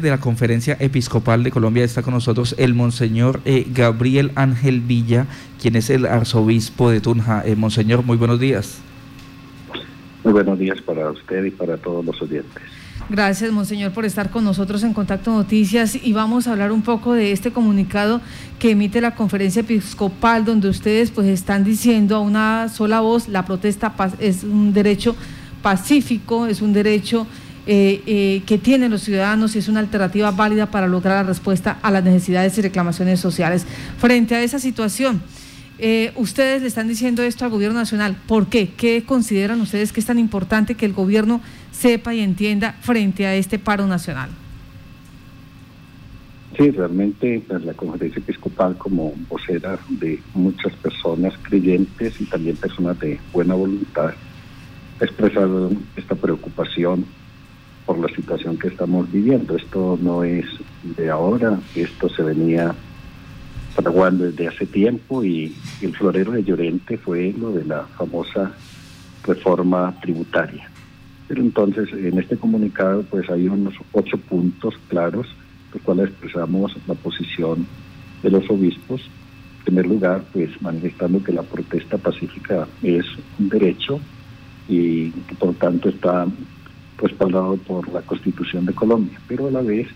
de la Conferencia Episcopal de Colombia está con nosotros el Monseñor eh, Gabriel Ángel Villa, quien es el arzobispo de Tunja. Eh, Monseñor, muy buenos días. Muy buenos días para usted y para todos los oyentes. Gracias, Monseñor, por estar con nosotros en Contacto Noticias y vamos a hablar un poco de este comunicado que emite la Conferencia Episcopal, donde ustedes pues están diciendo a una sola voz, la protesta es un derecho pacífico, es un derecho eh, eh, que tienen los ciudadanos y es una alternativa válida para lograr la respuesta a las necesidades y reclamaciones sociales. Frente a esa situación, eh, ustedes le están diciendo esto al gobierno nacional. ¿Por qué? ¿Qué consideran ustedes que es tan importante que el gobierno sepa y entienda frente a este paro nacional? Sí, realmente pues, la conferencia episcopal como vocera de muchas personas creyentes y también personas de buena voluntad ha expresado esta preocupación la situación que estamos viviendo. Esto no es de ahora, esto se venía fraguando desde hace tiempo y el florero de Llorente fue lo de la famosa reforma tributaria. Pero entonces en este comunicado pues hay unos ocho puntos claros, los cuales expresamos la posición de los obispos. En primer lugar, pues manifestando que la protesta pacífica es un derecho y que por tanto está respaldado por la Constitución de Colombia, pero a la vez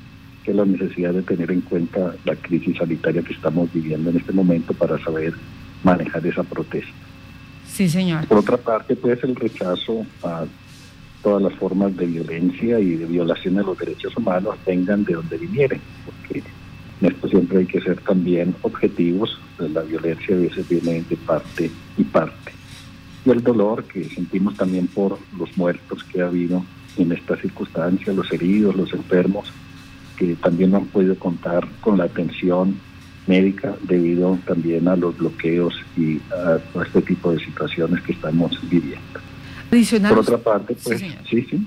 que la necesidad de tener en cuenta la crisis sanitaria que estamos viviendo en este momento para saber manejar esa protesta. Sí, señor. Por otra parte, pues el rechazo a todas las formas de violencia y de violación de los derechos humanos vengan de donde vinieren, porque en esto siempre hay que ser también objetivos, pues, la violencia a veces viene de parte y parte. Y el dolor que sentimos también por los muertos que ha habido en estas circunstancias, los heridos, los enfermos, que también no han podido contar con la atención médica debido también a los bloqueos y a, este tipo de situaciones que estamos viviendo. Adicional, Por otra parte, pues sí, sí.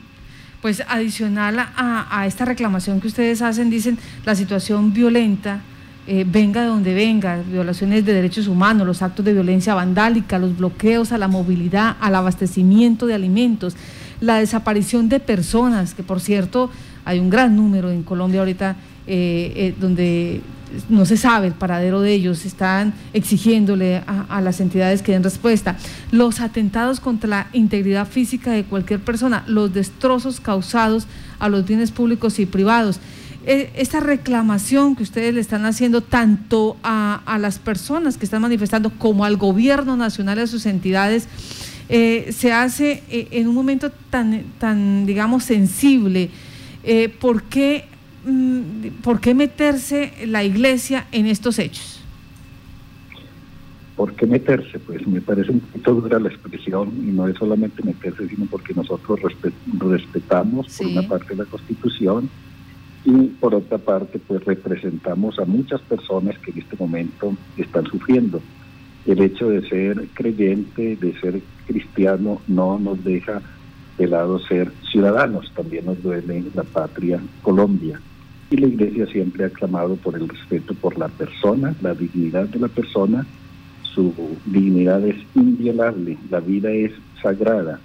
Pues adicional a, a, esta reclamación que ustedes hacen, dicen la situación violenta, eh, venga de donde venga, violaciones de derechos humanos, los actos de violencia vandálica, los bloqueos a la movilidad, al abastecimiento de alimentos, la desaparición de personas, que por cierto hay un gran número en Colombia ahorita eh, eh, donde no se sabe el paradero de ellos, están exigiéndole a, las entidades que den respuesta. Los atentados contra la integridad física de cualquier persona, los destrozos causados a los bienes públicos y privados. Eh, esta reclamación que ustedes le están haciendo tanto a, a las personas que están manifestando como al gobierno nacional y a sus entidades, eh, se hace eh, en un momento tan, tan digamos, sensible. Eh, ¿por, qué, mm, ¿Por qué meterse la iglesia en estos hechos? ¿Por qué meterse? Pues me parece un poquito dura la expresión y no es solamente meterse, sino porque nosotros respetamos por una parte la Constitución y por otra parte pues representamos a muchas personas que en este momento están sufriendo el hecho de ser creyente, de ser cristiano, no nos deja de lado ser ciudadanos, también nos duele la patria Colombia. Y la Iglesia siempre ha clamado por el respeto por la persona, la dignidad de la persona, su dignidad es inviolable, la vida es sagrada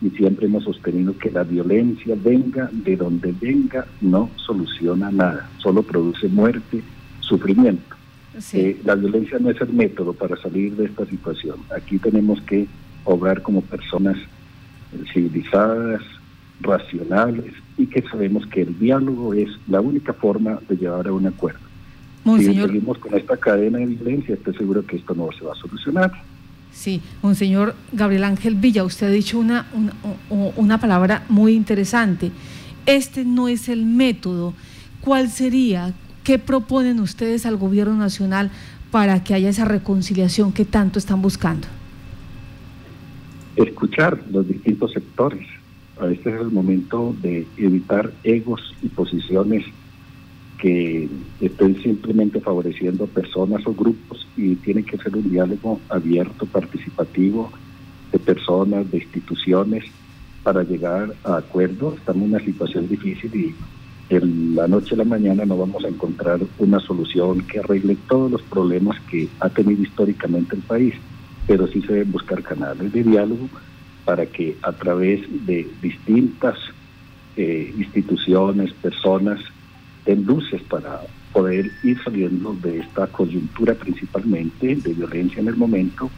y siempre hemos sostenido que la violencia venga de donde venga, no soluciona nada, solo produce muerte, sufrimiento. Eh, la violencia no es el método para salir de esta situación. Aquí tenemos que obrar como personas civilizadas, racionales y que sabemos que el diálogo es la única forma de llevar a un acuerdo. Si seguimos con esta cadena de violencia, estoy seguro que esto no se va a solucionar. Sí, Monseñor Gabriel Ángel Villa, usted ha dicho una, una, una palabra muy interesante. Este no es el método. ¿Cuál sería? ¿Qué proponen ustedes al gobierno nacional para que haya esa reconciliación que tanto están buscando? Escuchar los distintos sectores. A este es el momento de evitar egos y posiciones que estén simplemente favoreciendo personas o grupos y tiene que ser un diálogo abierto, participativo de personas, de instituciones para llegar a acuerdos. Estamos en una situación difícil y en la noche a la mañana no vamos a encontrar una solución que arregle todos los problemas que ha tenido históricamente el país, pero sí se deben buscar canales de diálogo para que a través de distintas eh, instituciones, personas, den luces para poder ir saliendo de esta coyuntura principalmente de violencia en el momento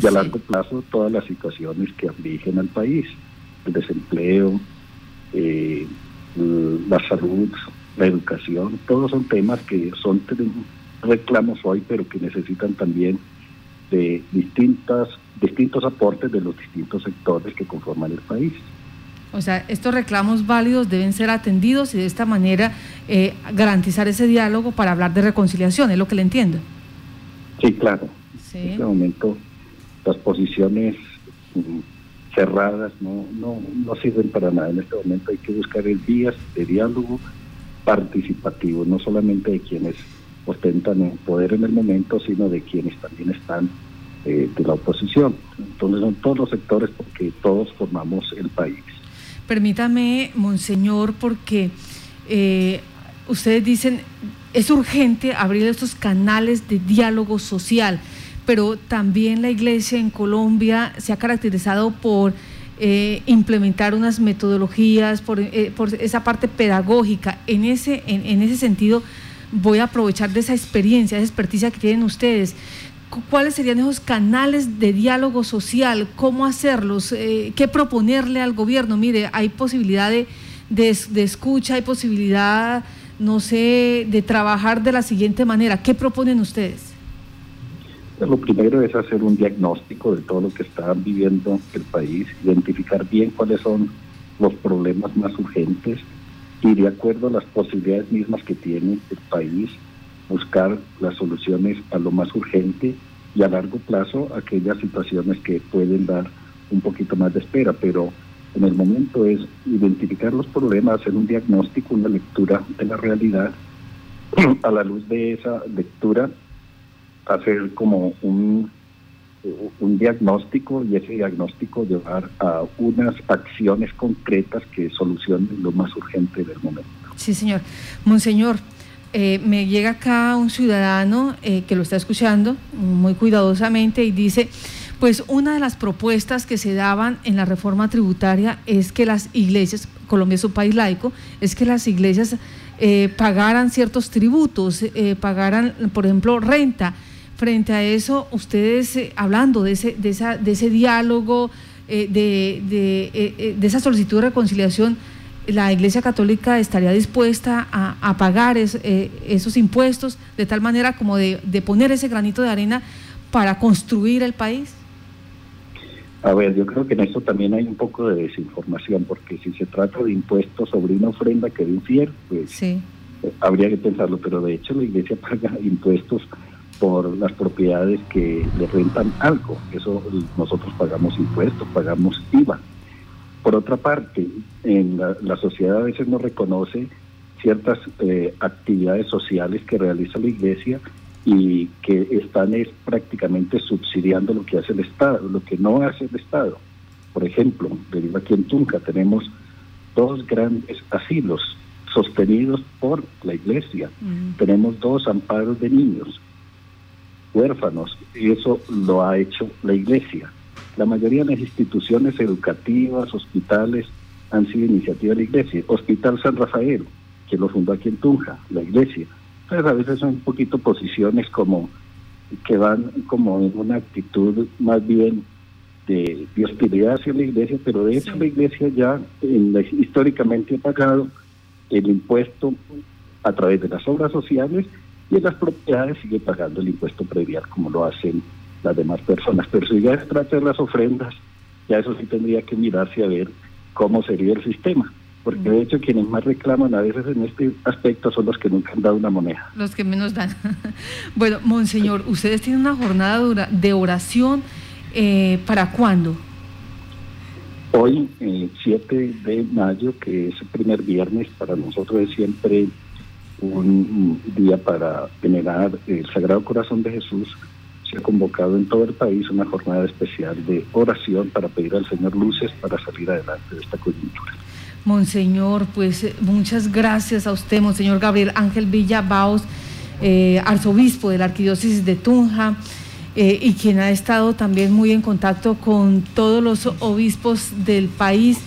y a largo plazo todas las situaciones que afligen al país, el desempleo, eh, la salud, la educación, todos son temas que son reclamos hoy, pero que necesitan también de distintas, distintos aportes de los distintos sectores que conforman el país. O sea, estos reclamos válidos deben ser atendidos y de esta manera eh, garantizar ese diálogo para hablar de reconciliación, es lo que le entiendo. Sí, claro. En este momento las posiciones mm, cerradas no, no, no sirven para nada. En este momento hay que buscar el vías de diálogo participativo, no solamente de quienes ostentan el poder en el momento, sino de quienes también están eh, de la oposición. Entonces son todos los sectores porque todos formamos el país. Permítame, Monseñor, porque eh, ustedes dicen, es urgente abrir estos canales de diálogo social, pero también la iglesia en Colombia se ha caracterizado por eh, implementar unas metodologías, por, eh, por, esa parte pedagógica. En ese, en, ese sentido, voy a aprovechar de esa experiencia, esa experticia que tienen ustedes cuáles serían esos canales de diálogo social, cómo hacerlos, eh, qué proponerle al gobierno. Mire, hay posibilidad de, de, escucha, hay posibilidad, no sé, de trabajar de la siguiente manera. ¿Qué proponen ustedes? Lo primero es hacer un diagnóstico de todo lo que está viviendo el país, identificar bien cuáles son los problemas más urgentes y de acuerdo a las posibilidades mismas que tiene el país, buscar las soluciones a lo más urgente y a largo plazo aquellas situaciones que pueden dar un poquito más de espera, pero en el momento es identificar los problemas, hacer un diagnóstico, una lectura de la realidad, a la luz de esa lectura hacer como un, un diagnóstico y ese diagnóstico llevar a unas acciones concretas que solucionen lo más urgente del momento. Sí, señor. Monseñor, eh, me llega acá un ciudadano eh, que lo está escuchando muy cuidadosamente y dice, pues una de las propuestas que se daban en la reforma tributaria es que las iglesias, Colombia es un país laico, es que las iglesias eh, pagaran ciertos tributos, pagaran, por ejemplo, renta. Frente a eso, ustedes hablando de ese, de, esa, de ese diálogo, de, de, de esa solicitud de reconciliación, la Iglesia Católica estaría dispuesta a, pagar eh, esos impuestos de tal manera como de, poner ese granito de arena para construir el país? A ver, yo creo que en esto también hay un poco de desinformación, porque si se trata de impuestos sobre una ofrenda que de un fiel, pues eh, habría que pensarlo, pero de hecho la iglesia paga impuestos por las propiedades que le rentan algo, eso nosotros pagamos impuestos, pagamos IVA. Por otra parte, en la, sociedad a veces no reconoce ciertas eh, actividades sociales que realiza la iglesia y que están es prácticamente subsidiando lo que hace el Estado, lo que no hace el Estado. Por ejemplo, aquí en Tunca tenemos dos grandes asilos sostenidos por la iglesia. Tenemos dos amparos de niños huérfanos y eso lo ha hecho la iglesia. La mayoría de las instituciones educativas, hospitales, han sido iniciativa de la iglesia. Hospital San Rafael, que lo fundó aquí en Tunja, la iglesia. Entonces a veces son un poquito posiciones como que van como en una actitud más bien de, hostilidad hacia la iglesia, pero de hecho la iglesia ya históricamente ha pagado el impuesto a través de las obras sociales y en las propiedades sigue pagando el impuesto predial como lo hacen las demás personas. Pero si ya se trata de las ofrendas, ya eso sí tendría que mirarse a ver cómo sería el sistema. Porque de hecho quienes más reclaman a veces en este aspecto son los que nunca han dado una moneda. Los que menos dan. bueno, Monseñor, ustedes tienen una jornada de oración, eh, ¿para cuándo? Hoy, el 7 de mayo, que es el primer viernes, para nosotros es siempre un día para venerar el Sagrado Corazón de Jesús se ha convocado en todo el país una jornada especial de oración para pedir al Señor luces para salir adelante de esta coyuntura. Monseñor, pues eh, muchas gracias a usted, Monseñor Gabriel Ángel Villa Baos, eh, arzobispo de la Arquidiócesis de Tunja, eh, y quien ha estado también muy en contacto con todos los obispos del país.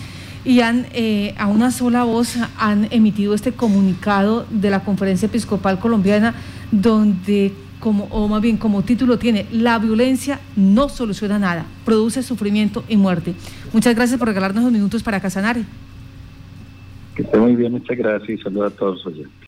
Y han eh, a una sola voz han emitido este comunicado de la Conferencia Episcopal Colombiana donde como o más bien como título tiene la violencia no soluciona nada, produce sufrimiento y muerte. Muchas gracias por regalarnos unos minutos para Casanare. Que esté muy bien, muchas gracias y saludos a todos los oyentes.